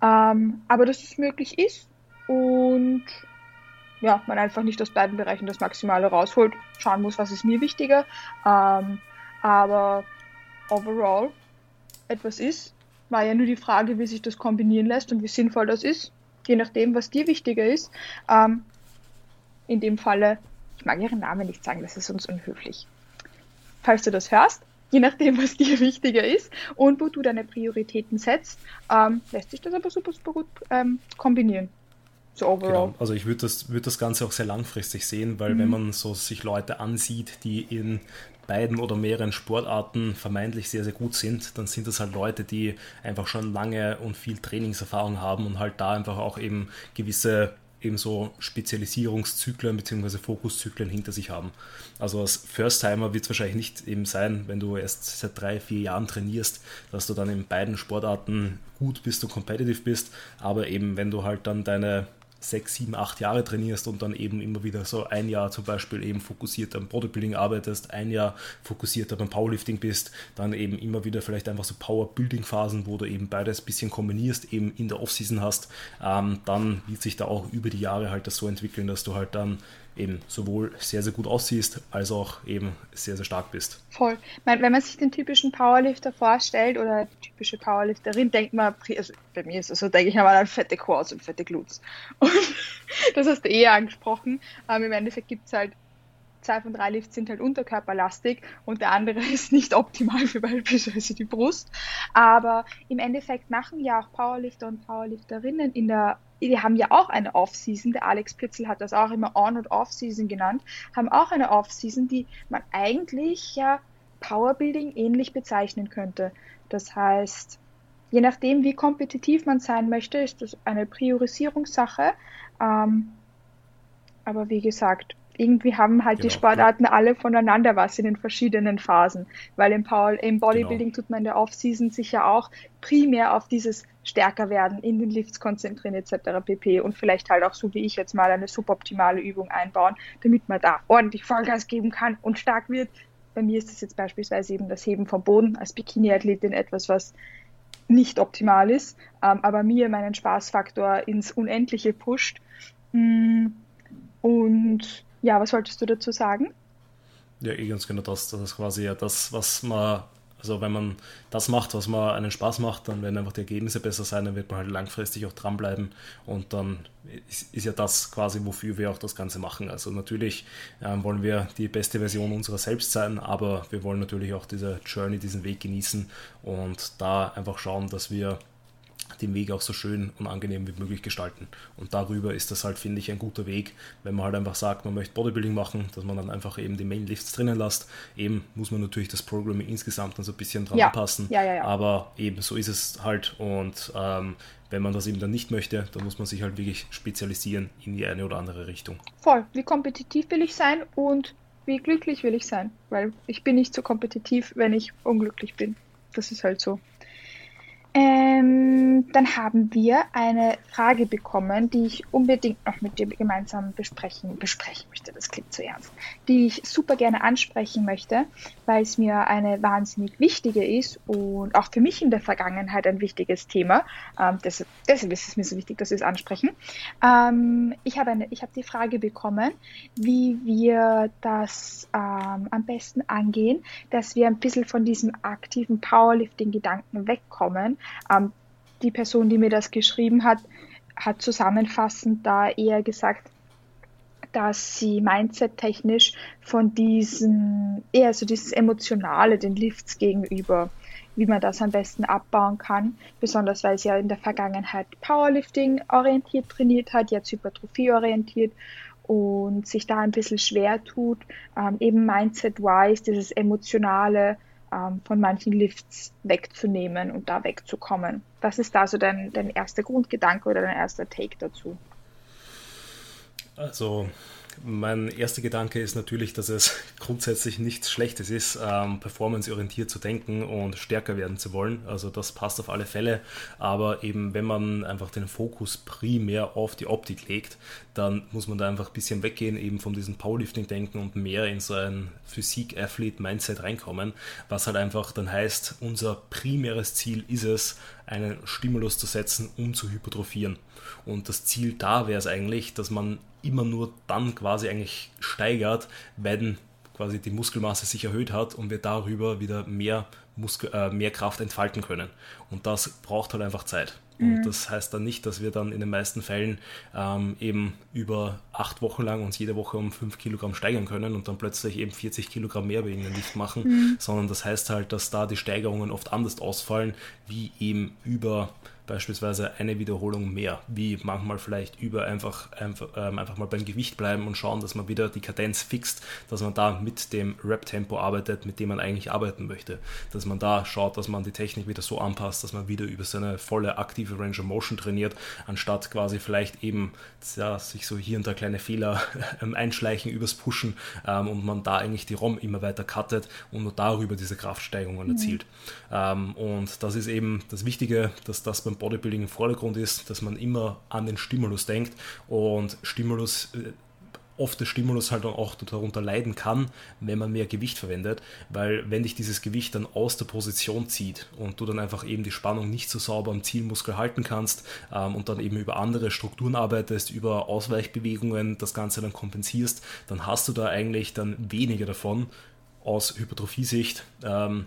Ähm, aber dass es möglich ist und ja, man einfach nicht aus beiden Bereichen das Maximale rausholt, schauen muss, was ist mir wichtiger. Ähm, aber overall etwas ist, war ja nur die Frage, wie sich das kombinieren lässt und wie sinnvoll das ist, je nachdem, was dir wichtiger ist. Ähm, in dem Falle, ich mag ihren Namen nicht sagen, das ist uns unhöflich. Falls du das hörst, je nachdem, was dir wichtiger ist und wo du deine Prioritäten setzt, ähm, lässt sich das aber super, super gut ähm, kombinieren. So overall. Genau. Also ich würde das, würd das Ganze auch sehr langfristig sehen, weil mhm. wenn man so sich Leute ansieht, die in beiden oder mehreren Sportarten vermeintlich sehr, sehr gut sind, dann sind das halt Leute, die einfach schon lange und viel Trainingserfahrung haben und halt da einfach auch eben gewisse eben so Spezialisierungszyklen bzw. Fokuszyklen hinter sich haben. Also als First-Timer wird es wahrscheinlich nicht eben sein, wenn du erst seit drei, vier Jahren trainierst, dass du dann in beiden Sportarten gut bist und competitive bist, aber eben wenn du halt dann deine sechs, sieben, acht Jahre trainierst und dann eben immer wieder so ein Jahr zum Beispiel eben fokussiert am Bodybuilding arbeitest, ein Jahr fokussiert beim Powerlifting bist, dann eben immer wieder vielleicht einfach so Power-Building-Phasen, wo du eben beides ein bisschen kombinierst, eben in der Offseason hast, ähm, dann wird sich da auch über die Jahre halt das so entwickeln, dass du halt dann eben sowohl sehr, sehr gut aussiehst, als auch eben sehr, sehr stark bist. Voll. Wenn man sich den typischen Powerlifter vorstellt oder typische Powerlifterin, denkt man, also bei mir ist es so, denke ich einmal an fette Quads und fette Glutes. Und das hast du eher angesprochen. Ähm, Im Endeffekt gibt es halt zwei von drei Lifts sind halt unterkörperlastig und der andere ist nicht optimal für beispielsweise die Brust. Aber im Endeffekt machen ja auch Powerlifter und Powerlifterinnen in der die haben ja auch eine Off-Season, der Alex Plitzel hat das auch immer On- und Off-Season genannt, haben auch eine Off-Season, die man eigentlich ja Powerbuilding ähnlich bezeichnen könnte. Das heißt, je nachdem, wie kompetitiv man sein möchte, ist das eine Priorisierungssache. Ähm, aber wie gesagt, irgendwie haben halt genau. die Sportarten alle voneinander was in den verschiedenen Phasen, weil im, Power, im Bodybuilding genau. tut man in der Off-Season sich ja auch primär auf dieses stärker werden, in den Lifts konzentrieren etc. pp. Und vielleicht halt auch so wie ich jetzt mal eine suboptimale Übung einbauen, damit man da ordentlich Vollgas geben kann und stark wird. Bei mir ist das jetzt beispielsweise eben das Heben vom Boden als Bikini-Athletin etwas, was nicht optimal ist, ähm, aber mir meinen Spaßfaktor ins Unendliche pusht. Mm, und ja, was wolltest du dazu sagen? Ja, eh ganz genau das. Das ist quasi ja das, was man, also wenn man das macht, was man einen Spaß macht, dann werden einfach die Ergebnisse besser sein, dann wird man halt langfristig auch dranbleiben und dann ist, ist ja das quasi, wofür wir auch das Ganze machen. Also natürlich ähm, wollen wir die beste Version unserer selbst sein, aber wir wollen natürlich auch diese Journey, diesen Weg genießen und da einfach schauen, dass wir den Weg auch so schön und angenehm wie möglich gestalten. Und darüber ist das halt, finde ich, ein guter Weg, wenn man halt einfach sagt, man möchte Bodybuilding machen, dass man dann einfach eben die Main Lifts drinnen lässt. Eben muss man natürlich das Programming insgesamt dann so ein bisschen dran Ja. anpassen. Ja, ja, ja. Aber eben so ist es halt. Und ähm, wenn man das eben dann nicht möchte, dann muss man sich halt wirklich spezialisieren in die eine oder andere Richtung. Voll. Wie kompetitiv will ich sein und wie glücklich will ich sein? Weil ich bin nicht so kompetitiv, wenn ich unglücklich bin. Das ist halt so. Ähm, dann haben wir eine Frage bekommen, die ich unbedingt noch mit dir gemeinsam besprechen, besprechen möchte. Das klingt zu ernst. Die ich super gerne ansprechen möchte, weil es mir eine wahnsinnig wichtige ist und auch für mich in der Vergangenheit ein wichtiges Thema. Ähm, deshalb, deshalb ist es mir so wichtig, dass wir es ansprechen. Ähm, ich habe eine, ich habe die Frage bekommen, wie wir das ähm, am besten angehen, dass wir ein bisschen von diesem aktiven Powerlifting-Gedanken wegkommen. Ähm, die Person, die mir das geschrieben hat, hat zusammenfassend da eher gesagt, dass sie mindset-technisch von diesem, eher so dieses Emotionale den Lifts gegenüber, wie man das am besten abbauen kann, besonders weil sie ja in der Vergangenheit Powerlifting orientiert trainiert hat, jetzt Hypertrophie orientiert und sich da ein bisschen schwer tut, ähm, eben mindset-wise dieses Emotionale ähm, von manchen Lifts wegzunehmen und da wegzukommen. Was ist da so dein, dein erster Grundgedanke oder dein erster Take dazu? Also mein erster Gedanke ist natürlich, dass es grundsätzlich nichts Schlechtes ist, ähm, performanceorientiert zu denken und stärker werden zu wollen. Also das passt auf alle Fälle. Aber eben, wenn man einfach den Fokus primär auf die Optik legt, dann muss man da einfach ein bisschen weggehen, eben von diesem Powerlifting-Denken und mehr in so ein Physik-Athlete-Mindset reinkommen, was halt einfach dann heißt, unser primäres Ziel ist es, einen Stimulus zu setzen, um zu hypertrophieren. Und das Ziel da wäre es eigentlich, dass man immer nur dann quasi eigentlich steigert, wenn quasi die Muskelmasse sich erhöht hat und wir darüber wieder mehr, Muskel, äh, mehr Kraft entfalten können. Und das braucht halt einfach Zeit. Und das heißt dann nicht, dass wir dann in den meisten Fällen ähm, eben über acht Wochen lang uns jede Woche um fünf Kilogramm steigern können und dann plötzlich eben 40 Kilogramm mehr wegen dem Lift machen, Mhm. sondern das heißt halt, dass da die Steigerungen oft anders ausfallen, wie eben über beispielsweise eine Wiederholung mehr, wie manchmal vielleicht über einfach, einfach, ähm, einfach mal beim Gewicht bleiben und schauen, dass man wieder die Kadenz fixt, dass man da mit dem Rap-Tempo arbeitet, mit dem man eigentlich arbeiten möchte, dass man da schaut, dass man die Technik wieder so anpasst, dass man wieder über seine volle aktive Range of Motion trainiert, anstatt quasi vielleicht eben ja, sich so hier und da kleine Fehler ähm, einschleichen übers Pushen ähm, und man da eigentlich die ROM immer weiter cuttet und nur darüber diese Kraftsteigerungen erzielt. Ähm, und das ist eben das Wichtige, dass das beim Bodybuilding im Vordergrund ist, dass man immer an den Stimulus denkt und Stimulus äh, oft der Stimulus halt auch darunter leiden kann, wenn man mehr Gewicht verwendet, weil wenn dich dieses Gewicht dann aus der Position zieht und du dann einfach eben die Spannung nicht so sauber am Zielmuskel halten kannst ähm, und dann eben über andere Strukturen arbeitest, über Ausweichbewegungen das Ganze dann kompensierst, dann hast du da eigentlich dann weniger davon aus Hypertrophie-Sicht. Ähm,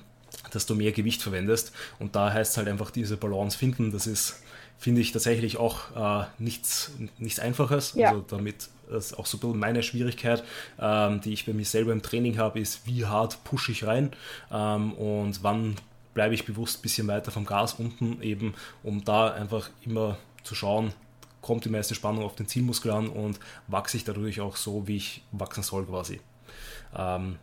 dass du mehr Gewicht verwendest. Und da heißt es halt einfach diese Balance finden. Das ist, finde ich, tatsächlich auch äh, nichts, nichts Einfaches. Ja. Also damit ist auch so ein bisschen meine Schwierigkeit, ähm, die ich bei mir selber im Training habe, ist, wie hart pushe ich rein ähm, und wann bleibe ich bewusst ein bisschen weiter vom Gas unten, eben um da einfach immer zu schauen, kommt die meiste Spannung auf den Zielmuskel an und wachse ich dadurch auch so, wie ich wachsen soll quasi. Ähm,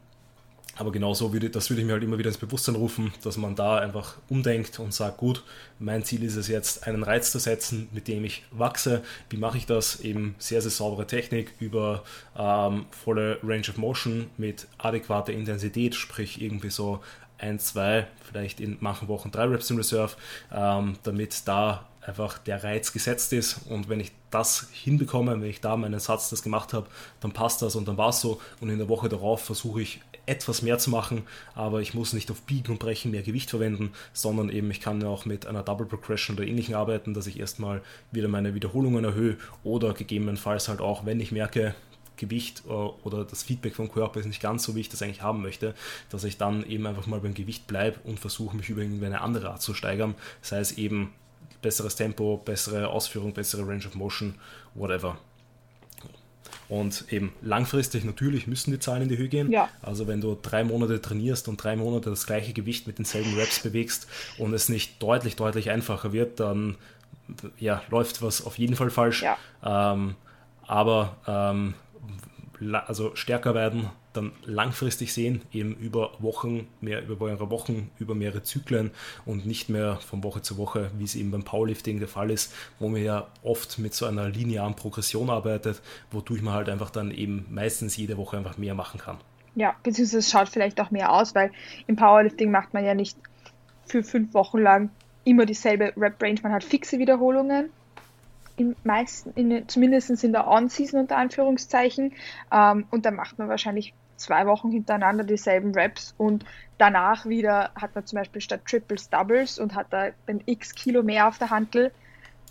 aber genauso würde, das würde ich mir halt immer wieder ins Bewusstsein rufen, dass man da einfach umdenkt und sagt, gut, mein Ziel ist es jetzt, einen Reiz zu setzen, mit dem ich wachse. Wie mache ich das? Eben sehr, sehr saubere Technik über ähm, volle Range of Motion mit adäquater Intensität, sprich irgendwie so ein, zwei, vielleicht in manchen Wochen drei Reps in Reserve, ähm, damit da einfach der Reiz gesetzt ist und wenn ich das hinbekomme, wenn ich da meinen Satz das gemacht habe, dann passt das und dann war es so und in der Woche darauf versuche ich etwas mehr zu machen, aber ich muss nicht auf Biegen und Brechen mehr Gewicht verwenden, sondern eben ich kann ja auch mit einer Double Progression oder ähnlichen arbeiten, dass ich erstmal wieder meine Wiederholungen erhöhe oder gegebenenfalls halt auch, wenn ich merke, Gewicht oder das Feedback vom Körper ist nicht ganz so, wie ich das eigentlich haben möchte, dass ich dann eben einfach mal beim Gewicht bleibe und versuche, mich über irgendwie eine andere Art zu steigern, sei es eben besseres Tempo, bessere Ausführung, bessere Range of Motion, whatever. Und eben langfristig natürlich müssen die Zahlen in die Höhe gehen. Ja. Also wenn du drei Monate trainierst und drei Monate das gleiche Gewicht mit denselben Reps bewegst und es nicht deutlich, deutlich einfacher wird, dann ja, läuft was auf jeden Fall falsch. Ja. Ähm, aber ähm, also stärker werden, dann langfristig sehen, eben über Wochen, mehr über mehrere Wochen, über mehrere Zyklen und nicht mehr von Woche zu Woche, wie es eben beim Powerlifting der Fall ist, wo man ja oft mit so einer linearen Progression arbeitet, wodurch man halt einfach dann eben meistens jede Woche einfach mehr machen kann. Ja, beziehungsweise es schaut vielleicht auch mehr aus, weil im Powerlifting macht man ja nicht für fünf Wochen lang immer dieselbe Rep-Range, man hat fixe Wiederholungen in meisten, in, zumindest in der On-Season unter Anführungszeichen. Ähm, und dann macht man wahrscheinlich zwei Wochen hintereinander dieselben Reps und danach wieder hat man zum Beispiel statt Triples Doubles und hat da dann x Kilo mehr auf der Handel.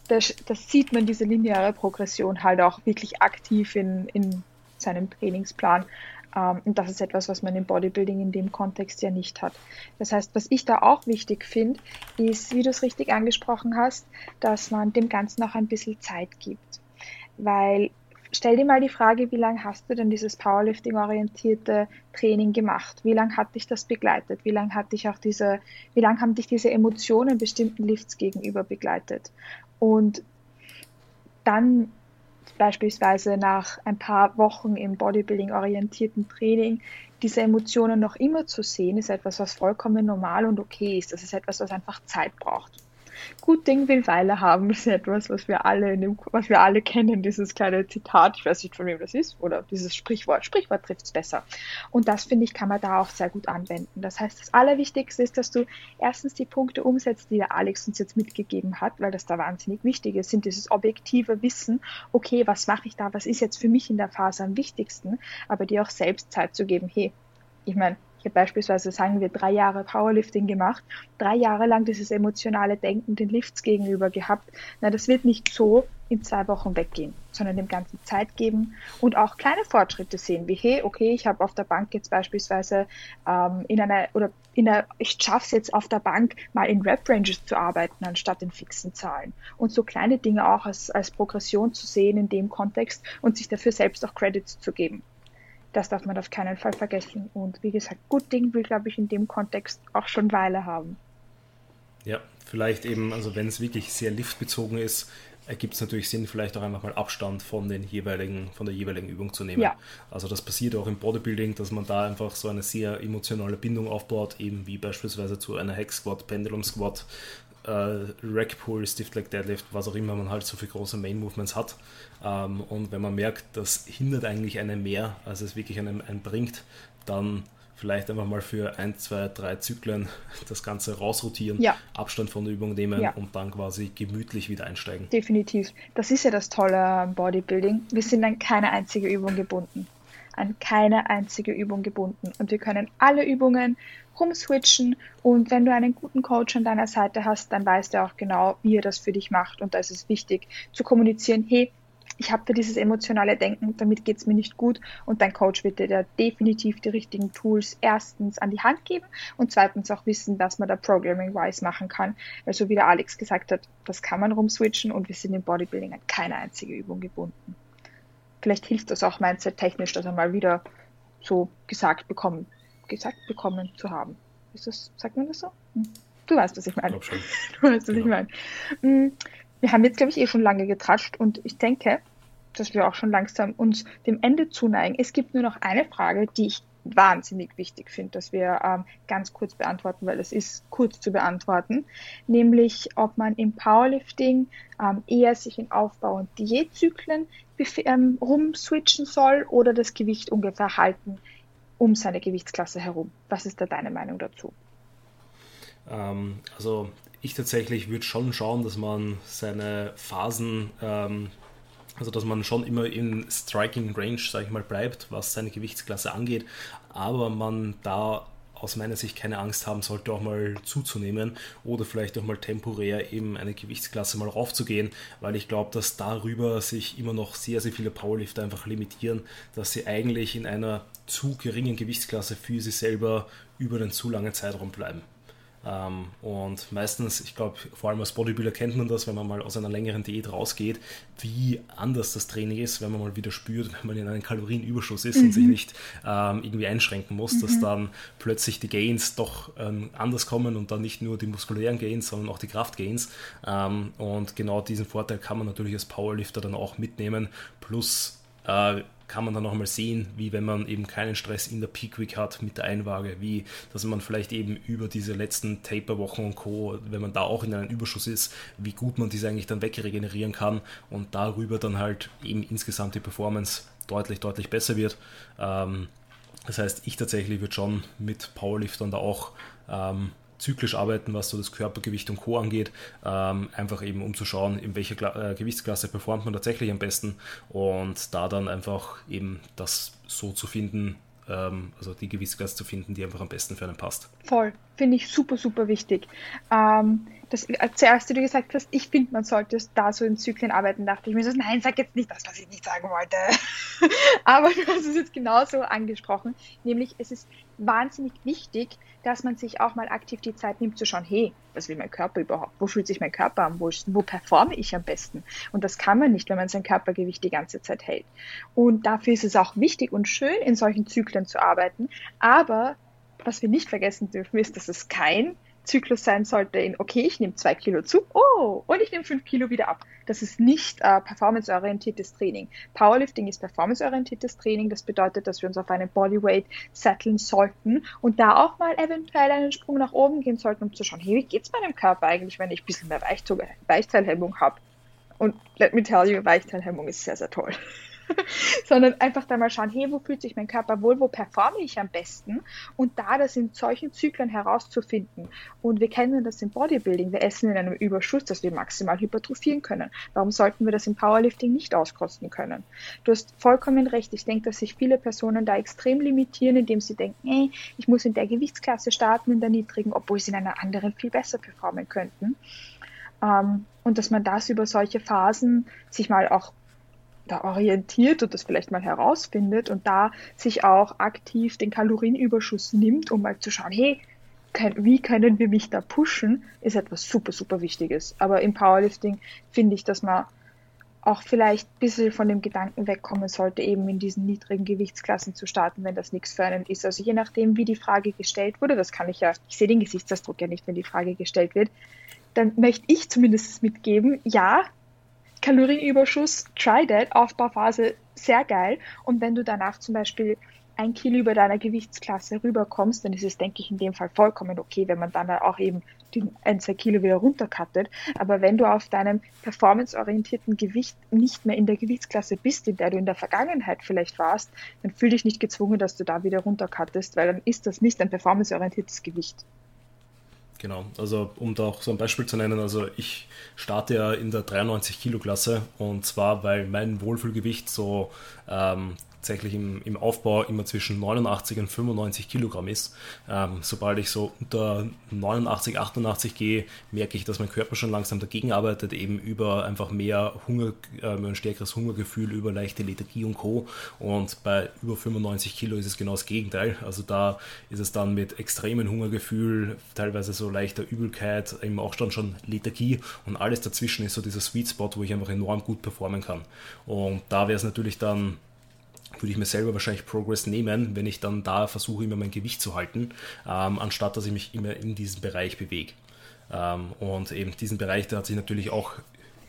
Das, das sieht man, diese lineare Progression halt auch wirklich aktiv in, in seinem Trainingsplan. Ähm, und das ist etwas, was man im Bodybuilding in dem Kontext ja nicht hat. Das heißt, was ich da auch wichtig finde, ist, wie du es richtig angesprochen hast, dass man dem Ganzen auch ein bisschen Zeit gibt. Weil stell dir mal die Frage, wie lange hast du denn dieses Powerlifting-orientierte Training gemacht? Wie lange hat dich das begleitet? Wie lange hat dich auch diese, wie lange haben dich diese Emotionen bestimmten Lifts gegenüber begleitet? Und dann beispielsweise nach ein paar Wochen im Bodybuilding-orientierten Training diese Emotionen noch immer zu sehen, ist etwas, was vollkommen normal und okay ist. Das ist etwas, was einfach Zeit braucht. Gut Ding will Weile haben, ist etwas, was wir alle dem, was wir alle kennen, dieses kleine Zitat, ich weiß nicht von wem das ist, oder dieses Sprichwort. Sprichwort trifft es besser. Und das, finde ich, kann man da auch sehr gut anwenden. Das heißt, das Allerwichtigste ist, dass du erstens die Punkte umsetzt, die der Alex uns jetzt mitgegeben hat, weil das da wahnsinnig wichtig ist, sind dieses objektive Wissen, okay, was mache ich da, was ist jetzt für mich in der Phase am wichtigsten, aber dir auch selbst Zeit zu geben, hey, ich meine, ich habe beispielsweise, sagen wir, drei Jahre Powerlifting gemacht, drei Jahre lang dieses emotionale Denken den Lifts gegenüber gehabt. Na, das wird nicht so in zwei Wochen weggehen, sondern dem Ganzen Zeit geben und auch kleine Fortschritte sehen, wie hey, okay, ich habe auf der Bank jetzt beispielsweise ähm, in einer oder in einer, ich schaffe es jetzt auf der Bank mal in Rep-Ranges zu arbeiten, anstatt in fixen Zahlen. Und so kleine Dinge auch als, als Progression zu sehen in dem Kontext und sich dafür selbst auch Credits zu geben. Das darf man auf keinen Fall vergessen. Und wie gesagt, gut Ding will, glaube ich, in dem Kontext auch schon Weile haben. Ja, vielleicht eben, also wenn es wirklich sehr liftbezogen ist, ergibt es natürlich Sinn, vielleicht auch einfach mal Abstand von den jeweiligen, von der jeweiligen Übung zu nehmen. Ja. Also das passiert auch im Bodybuilding, dass man da einfach so eine sehr emotionale Bindung aufbaut, eben wie beispielsweise zu einer Hex Squat, Pendulum Squat, äh, Rack Pull, Stiff Leg Deadlift, was auch immer man halt so für große Main Movements hat. Ähm, und wenn man merkt, das hindert eigentlich einen mehr, als es wirklich einen, einen bringt, dann vielleicht einfach mal für ein, zwei, drei Zyklen das Ganze rausrotieren, ja. Abstand von der Übung nehmen ja. und dann quasi gemütlich wieder einsteigen. Definitiv. Das ist ja das Tolle am Bodybuilding. Wir sind an keine einzige Übung gebunden. An keine einzige Übung gebunden. Und wir können alle Übungen rumswitchen und wenn du einen guten Coach an deiner Seite hast, dann weißt du auch genau, wie er das für dich macht und da ist es wichtig zu kommunizieren, hey, ich habe da dieses emotionale Denken, damit geht es mir nicht gut und dein Coach wird dir da definitiv die richtigen Tools erstens an die Hand geben und zweitens auch wissen, was man da programming-wise machen kann. Weil so wie der Alex gesagt hat, das kann man rumswitchen und wir sind im Bodybuilding an keine einzige Übung gebunden. Vielleicht hilft das auch mindset-technisch, dass er mal wieder so gesagt bekommen gesagt bekommen zu haben. Ist das, sagt man das so? Hm. Du weißt, was ich meine. Ich du weißt, was genau. ich meine. Hm. Wir haben jetzt, glaube ich, eh schon lange getratscht und ich denke, dass wir auch schon langsam uns dem Ende zuneigen. Es gibt nur noch eine Frage, die ich wahnsinnig wichtig finde, dass wir ähm, ganz kurz beantworten, weil es ist kurz zu beantworten, nämlich ob man im Powerlifting ähm, eher sich in Aufbau- und Diätzyklen ähm, rumswitchen soll oder das Gewicht ungefähr halten um seine Gewichtsklasse herum. Was ist da deine Meinung dazu? Ähm, also ich tatsächlich würde schon schauen, dass man seine Phasen, ähm, also dass man schon immer in Striking Range, sage ich mal, bleibt, was seine Gewichtsklasse angeht, aber man da aus meiner Sicht keine Angst haben sollte, auch mal zuzunehmen oder vielleicht auch mal temporär eben eine Gewichtsklasse mal raufzugehen, weil ich glaube, dass darüber sich immer noch sehr, sehr viele Powerlifter einfach limitieren, dass sie eigentlich in einer zu geringen Gewichtsklasse für sie selber über einen zu langen Zeitraum bleiben. Ähm, und meistens, ich glaube, vor allem als Bodybuilder kennt man das, wenn man mal aus einer längeren Diät rausgeht, wie anders das Training ist, wenn man mal wieder spürt, wenn man in einem Kalorienüberschuss ist mhm. und sich nicht ähm, irgendwie einschränken muss, mhm. dass dann plötzlich die Gains doch ähm, anders kommen und dann nicht nur die muskulären Gains, sondern auch die Kraftgains. Ähm, und genau diesen Vorteil kann man natürlich als Powerlifter dann auch mitnehmen. Plus äh, kann man dann nochmal sehen, wie wenn man eben keinen Stress in der Peak Week hat mit der Einwaage, wie dass man vielleicht eben über diese letzten Taper-Wochen und Co., wenn man da auch in einem Überschuss ist, wie gut man diese eigentlich dann wegregenerieren kann und darüber dann halt eben insgesamt die Performance deutlich, deutlich besser wird. Ähm, das heißt, ich tatsächlich würde schon mit Powerliftern da auch ähm, zyklisch arbeiten, was so das Körpergewicht und Co. angeht. Ähm, einfach eben um zu schauen, in welcher Kla äh, Gewichtsklasse performt man tatsächlich am besten und da dann einfach eben das so zu finden, ähm, also die Gewichtsklasse zu finden, die einfach am besten für einen passt. Voll, finde ich super, super wichtig. Ähm, das zuerst, wie du gesagt hast, ich finde, man sollte da so in Zyklen arbeiten, dachte ich mir so, nein, sag jetzt nicht das, was ich nicht sagen wollte. Aber du hast es jetzt genauso angesprochen, nämlich es ist wahnsinnig wichtig, dass man sich auch mal aktiv die Zeit nimmt zu schauen, hey, was will mein Körper überhaupt? Wo fühlt sich mein Körper an? Wo, wo performe ich am besten? Und das kann man nicht, wenn man sein Körpergewicht die ganze Zeit hält. Und dafür ist es auch wichtig und schön, in solchen Zyklen zu arbeiten. Aber was wir nicht vergessen dürfen, ist, dass es kein Zyklus sein sollte in, okay, ich nehme zwei Kilo zu, oh, und ich nehme fünf Kilo wieder ab. Das ist nicht äh, performanceorientiertes Training. Powerlifting ist performanceorientiertes Training. Das bedeutet, dass wir uns auf einen Bodyweight setteln sollten und da auch mal eventuell einen Sprung nach oben gehen sollten, um zu schauen, hey, wie geht's meinem Körper eigentlich, wenn ich ein bisschen mehr Weichteilhemmung habe? Und let me tell you, Weichteilhemmung ist sehr, sehr toll. sondern einfach da mal schauen, hey, wo fühlt sich mein Körper wohl, wo performe ich am besten und da das in solchen Zyklen herauszufinden. Und wir kennen das im Bodybuilding, wir essen in einem Überschuss, dass wir maximal hypertrophieren können. Warum sollten wir das im Powerlifting nicht auskosten können? Du hast vollkommen recht. Ich denke, dass sich viele Personen da extrem limitieren, indem sie denken, hey, ich muss in der Gewichtsklasse starten, in der niedrigen, obwohl sie in einer anderen viel besser performen könnten. Ähm, und dass man das über solche Phasen sich mal auch da orientiert und das vielleicht mal herausfindet und da sich auch aktiv den Kalorienüberschuss nimmt, um mal zu schauen, hey, wie können wir mich da pushen, ist etwas super, super Wichtiges. Aber im Powerlifting finde ich, dass man auch vielleicht ein bisschen von dem Gedanken wegkommen sollte, eben in diesen niedrigen Gewichtsklassen zu starten, wenn das nichts für einen ist. Also je nachdem, wie die Frage gestellt wurde, das kann ich ja, ich sehe den Gesichtsausdruck ja nicht, wenn die Frage gestellt wird, dann möchte ich zumindest mitgeben, ja, Kalorienüberschuss, try that, Aufbauphase, sehr geil. Und wenn du danach zum Beispiel ein Kilo über deiner Gewichtsklasse rüberkommst, dann ist es, denke ich, in dem Fall vollkommen okay, wenn man dann auch eben die ein, zwei Kilo wieder runtercuttet. Aber wenn du auf deinem performanceorientierten Gewicht nicht mehr in der Gewichtsklasse bist, in der du in der Vergangenheit vielleicht warst, dann fühl dich nicht gezwungen, dass du da wieder runtercuttest, weil dann ist das nicht ein performanceorientiertes Gewicht. Genau, also um da auch so ein Beispiel zu nennen, also ich starte ja in der 93 Kilo Klasse und zwar, weil mein Wohlfühlgewicht so ähm, tatsächlich im, im Aufbau immer zwischen 89 und 95 Kilogramm ist. Ähm, sobald ich so unter 89, 88 gehe, merke ich, dass mein Körper schon langsam dagegen arbeitet, eben über einfach mehr Hunger, äh, ein stärkeres Hungergefühl, über leichte Lethargie und Co. Und bei über 95 Kilo ist es genau das Gegenteil. Also da ist es dann mit extremen Hungergefühl, teilweise so leichter Übelkeit, eben auch dann schon Lethargie und alles dazwischen ist so dieser Sweet Spot, wo ich einfach enorm gut performen kann. Und da wäre es natürlich dann würde ich mir selber wahrscheinlich Progress nehmen, wenn ich dann da versuche, immer mein Gewicht zu halten, ähm, anstatt dass ich mich immer in diesem Bereich bewege. Ähm, und eben diesen Bereich, der hat sich natürlich auch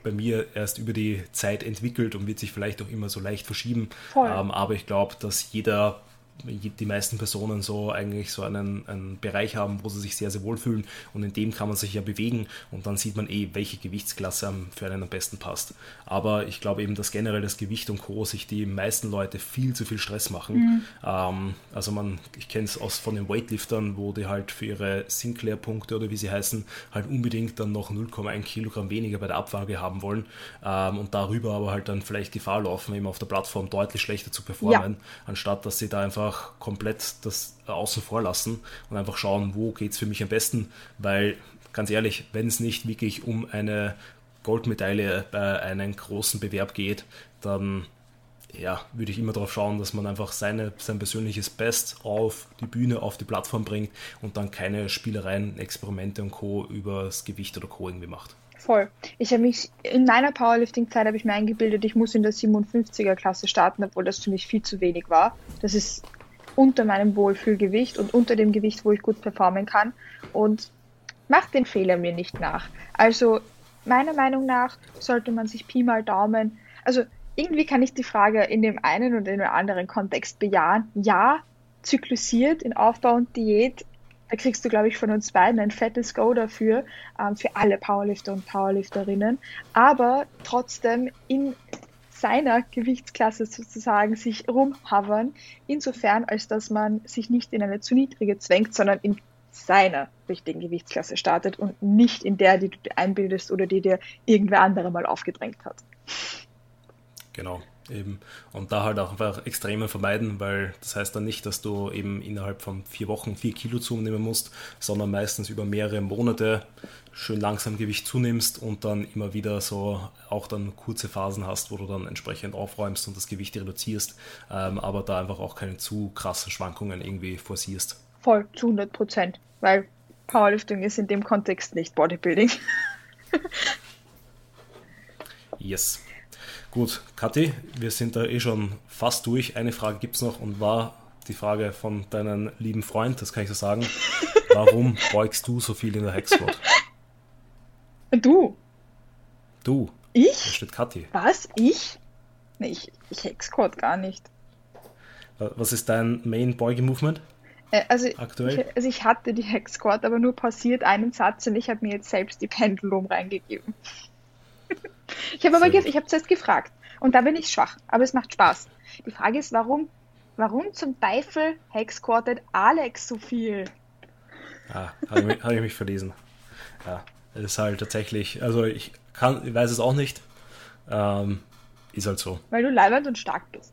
bei mir erst über die Zeit entwickelt und wird sich vielleicht auch immer so leicht verschieben. Ähm, aber ich glaube, dass jeder die meisten Personen so eigentlich so einen, einen Bereich haben, wo sie sich sehr, sehr wohl fühlen und in dem kann man sich ja bewegen und dann sieht man eh, welche Gewichtsklasse für einen am besten passt. Aber ich glaube eben, dass generell das Gewicht und Co. sich die meisten Leute viel zu viel Stress machen. Mhm. Ähm, also man, ich kenne es aus von den Weightliftern, wo die halt für ihre Sinclair-Punkte oder wie sie heißen, halt unbedingt dann noch 0,1 Kilogramm weniger bei der Abwaage haben wollen ähm, und darüber aber halt dann vielleicht Gefahr laufen, eben auf der Plattform deutlich schlechter zu performen, ja. anstatt dass sie da einfach einfach komplett das außen vor lassen und einfach schauen, wo geht es für mich am besten, weil ganz ehrlich, wenn es nicht wirklich um eine Goldmedaille bei einem großen Bewerb geht, dann ja, würde ich immer darauf schauen, dass man einfach seine, sein persönliches Best auf die Bühne, auf die Plattform bringt und dann keine Spielereien, Experimente und Co. übers Gewicht oder Co. irgendwie macht. Voll. Ich habe mich in meiner Powerlifting-Zeit habe ich mir eingebildet, ich muss in der 57er-Klasse starten, obwohl das für mich viel zu wenig war. Das ist unter meinem Wohlfühlgewicht und unter dem Gewicht, wo ich gut performen kann. Und macht den Fehler mir nicht nach. Also meiner Meinung nach sollte man sich Pi mal Daumen, also irgendwie kann ich die Frage in dem einen und in dem anderen Kontext bejahen. Ja, zyklusiert in Aufbau und Diät, da kriegst du, glaube ich, von uns beiden ein fettes Go dafür, ähm, für alle Powerlifter und Powerlifterinnen. Aber trotzdem in seiner Gewichtsklasse sozusagen sich rumhavern, insofern als dass man sich nicht in eine zu niedrige zwängt, sondern in seiner richtigen Gewichtsklasse startet und nicht in der, die du dir einbildest oder die dir irgendwer andere mal aufgedrängt hat. Genau, eben. Und da halt auch einfach Extreme vermeiden, weil das heißt dann nicht, dass du eben innerhalb von vier Wochen vier Kilo zunehmen musst, sondern meistens über mehrere Monate schön langsam Gewicht zunimmst und dann immer wieder so auch dann kurze Phasen hast, wo du dann entsprechend aufräumst und das Gewicht reduzierst, ähm, aber da einfach auch keine zu krassen Schwankungen irgendwie forcierst. Voll, zu 100 Prozent, weil Powerlifting ist in dem Kontext nicht Bodybuilding. yes. Gut, Kathi, wir sind da eh schon fast durch. Eine Frage gibt es noch und war die Frage von deinem lieben Freund, das kann ich so sagen. Warum beugst du so viel in der Hexquad? Du. Du. Ich? Da steht Kathi. Was? Ich? Nee, ich, ich Hexquad gar nicht. Was ist dein Main Beuge-Movement? Äh, also, Aktuell? Ich, also ich hatte die Hex Squad, aber nur passiert einen Satz und ich habe mir jetzt selbst die Pendulum reingegeben. Ich habe aber ge ich habe zuerst gefragt und da bin ich schwach, aber es macht Spaß. Die Frage ist, warum, warum zum Teufel hexquartet Alex so viel? Ah, habe ich, mich, hab ich mich verlesen. Ja, es ist halt tatsächlich, also ich kann, ich weiß es auch nicht. Ähm, ist halt so. Weil du leibend und stark bist.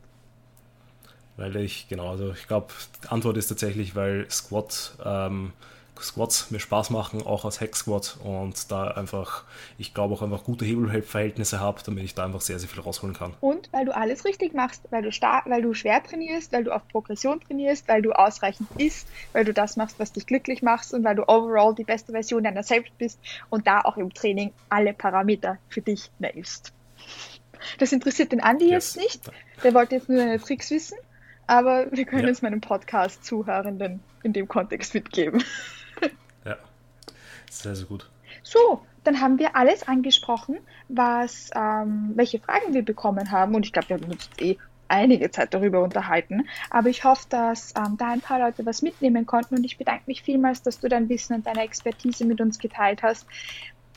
Weil ich, genau, also ich glaube, die Antwort ist tatsächlich, weil Squat ähm, Squats mir Spaß machen, auch als Hack Squat und da einfach, ich glaube auch einfach gute Hebelverhältnisse habe, damit ich da einfach sehr, sehr viel rausholen kann. Und weil du alles richtig machst, weil du stark, weil du schwer trainierst, weil du auf Progression trainierst, weil du ausreichend isst, weil du das machst, was dich glücklich macht und weil du overall die beste Version deiner selbst bist und da auch im Training alle Parameter für dich nailst. Das interessiert den Andi yes. jetzt nicht. Der wollte jetzt nur deine Tricks wissen, aber wir können ja. es meinem Podcast-Zuhörenden in dem Kontext mitgeben. Sehr, sehr gut. So, dann haben wir alles angesprochen, was, ähm, welche Fragen wir bekommen haben. Und ich glaube, wir haben uns eh einige Zeit darüber unterhalten. Aber ich hoffe, dass ähm, da ein paar Leute was mitnehmen konnten. Und ich bedanke mich vielmals, dass du dein Wissen und deine Expertise mit uns geteilt hast.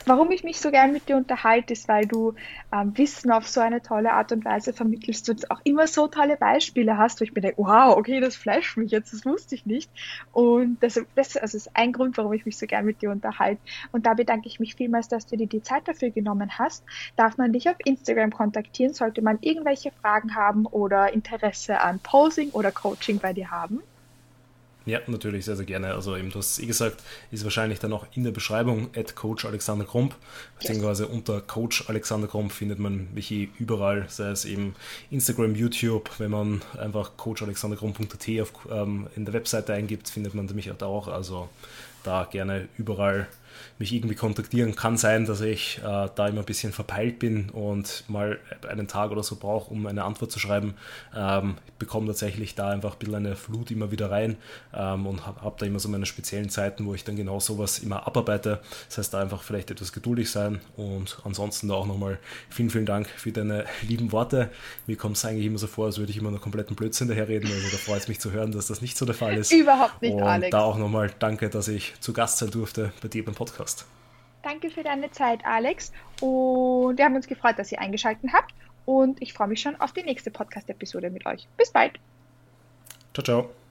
Warum ich mich so gern mit dir unterhalte, ist, weil du ähm, Wissen auf so eine tolle Art und Weise vermittelst und auch immer so tolle Beispiele hast, wo ich mir denke, wow, okay, das flasht mich jetzt, das wusste ich nicht. Und das, das also ist ein Grund, warum ich mich so gern mit dir unterhalte. Und da bedanke ich mich vielmals, dass du dir die Zeit dafür genommen hast. Darf man dich auf Instagram kontaktieren, sollte man irgendwelche Fragen haben oder Interesse an Posing oder Coaching bei dir haben? Ja, natürlich, sehr, sehr gerne. Also eben, du hast eh gesagt, ist wahrscheinlich dann auch in der Beschreibung at Coach Alexander Krump, beziehungsweise unter Coach Alexander Krump findet man mich eh überall, sei es eben Instagram, YouTube, wenn man einfach coachalexanderkrump.at ähm, in der Webseite eingibt, findet man mich auch. Also da gerne überall mich irgendwie kontaktieren. Kann sein, dass ich äh, da immer ein bisschen verpeilt bin und mal einen Tag oder so brauche, um eine Antwort zu schreiben. Ähm, ich bekomme tatsächlich da einfach ein bisschen eine Flut immer wieder rein ähm, und habe hab da immer so meine speziellen Zeiten, wo ich dann genau sowas immer abarbeite. Das heißt, da einfach vielleicht etwas geduldig sein und ansonsten da auch nochmal vielen, vielen Dank für deine lieben Worte. Mir kommt es eigentlich immer so vor, als würde ich immer nur kompletten Blödsinn daherreden. Also da freut es mich zu hören, dass das nicht so der Fall ist. Überhaupt nicht, und Alex. Da auch nochmal danke, dass ich zu Gast sein durfte bei dir beim Podcast. Podcast. Danke für deine Zeit, Alex. Und wir haben uns gefreut, dass ihr eingeschaltet habt. Und ich freue mich schon auf die nächste Podcast-Episode mit euch. Bis bald. Ciao, ciao.